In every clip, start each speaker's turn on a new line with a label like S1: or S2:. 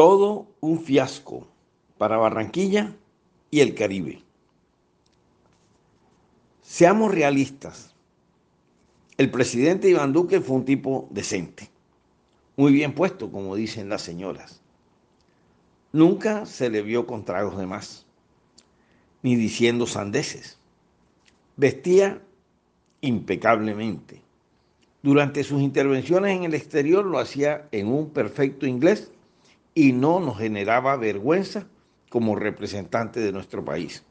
S1: Todo un fiasco para Barranquilla y el Caribe. Seamos realistas. El presidente Iván Duque fue un tipo decente, muy bien puesto, como dicen las señoras. Nunca se le vio con tragos de más, ni diciendo sandeces. Vestía impecablemente. Durante sus intervenciones en el exterior lo hacía en un perfecto inglés y no nos generaba vergüenza como representante de nuestro país.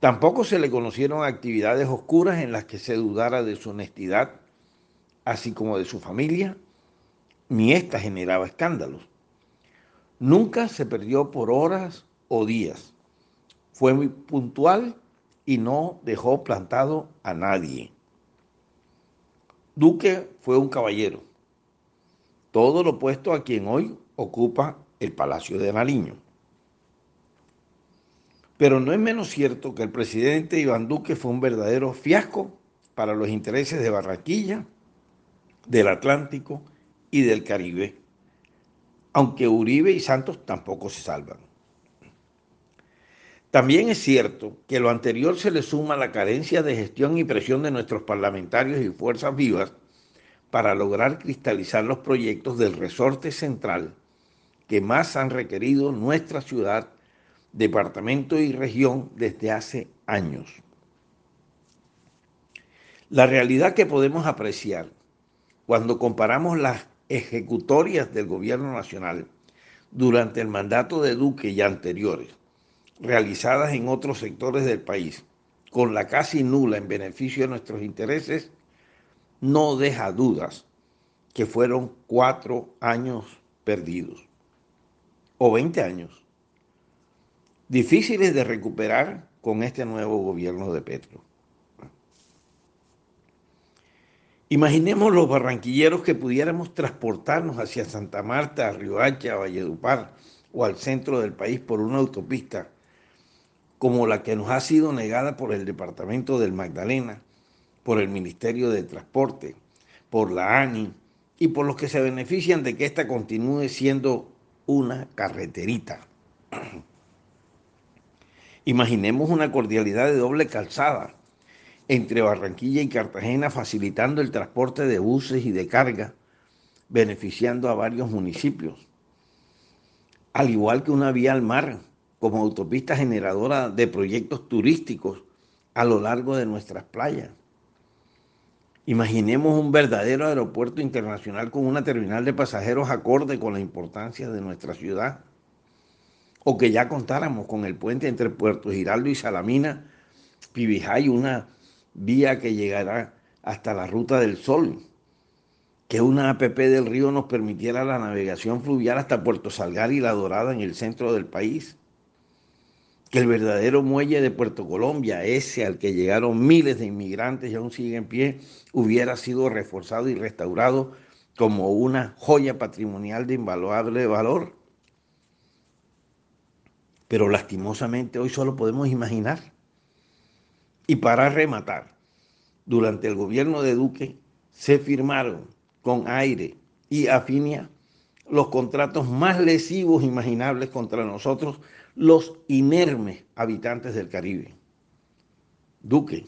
S1: Tampoco se le conocieron actividades oscuras en las que se dudara de su honestidad, así como de su familia, ni ésta generaba escándalos. Nunca se perdió por horas o días. Fue muy puntual y no dejó plantado a nadie. Duque fue un caballero todo lo opuesto a quien hoy ocupa el Palacio de Nariño. Pero no es menos cierto que el presidente Iván Duque fue un verdadero fiasco para los intereses de Barranquilla, del Atlántico y del Caribe, aunque Uribe y Santos tampoco se salvan. También es cierto que lo anterior se le suma la carencia de gestión y presión de nuestros parlamentarios y fuerzas vivas para lograr cristalizar los proyectos del resorte central que más han requerido nuestra ciudad, departamento y región desde hace años. La realidad que podemos apreciar cuando comparamos las ejecutorias del gobierno nacional durante el mandato de Duque y anteriores, realizadas en otros sectores del país, con la casi nula en beneficio de nuestros intereses, no deja dudas que fueron cuatro años perdidos o 20 años, difíciles de recuperar con este nuevo gobierno de Petro. Imaginemos los barranquilleros que pudiéramos transportarnos hacia Santa Marta, Riohacha, Valledupar o al centro del país por una autopista como la que nos ha sido negada por el departamento del Magdalena por el Ministerio de Transporte, por la ANI y por los que se benefician de que ésta continúe siendo una carreterita. Imaginemos una cordialidad de doble calzada entre Barranquilla y Cartagena facilitando el transporte de buses y de carga, beneficiando a varios municipios. Al igual que una vía al mar como autopista generadora de proyectos turísticos a lo largo de nuestras playas. Imaginemos un verdadero aeropuerto internacional con una terminal de pasajeros acorde con la importancia de nuestra ciudad. O que ya contáramos con el puente entre Puerto Giraldo y Salamina, Pibijay, una vía que llegará hasta la Ruta del Sol. Que una APP del río nos permitiera la navegación fluvial hasta Puerto Salgar y La Dorada en el centro del país que el verdadero muelle de Puerto Colombia, ese al que llegaron miles de inmigrantes y aún sigue en pie, hubiera sido reforzado y restaurado como una joya patrimonial de invaluable valor. Pero lastimosamente hoy solo podemos imaginar. Y para rematar, durante el gobierno de Duque se firmaron con aire y afinia los contratos más lesivos imaginables contra nosotros los inermes habitantes del Caribe. Duque,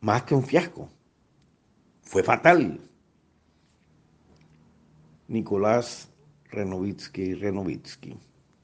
S1: más que un fiasco, fue fatal. Nicolás Renovitsky Renovitsky.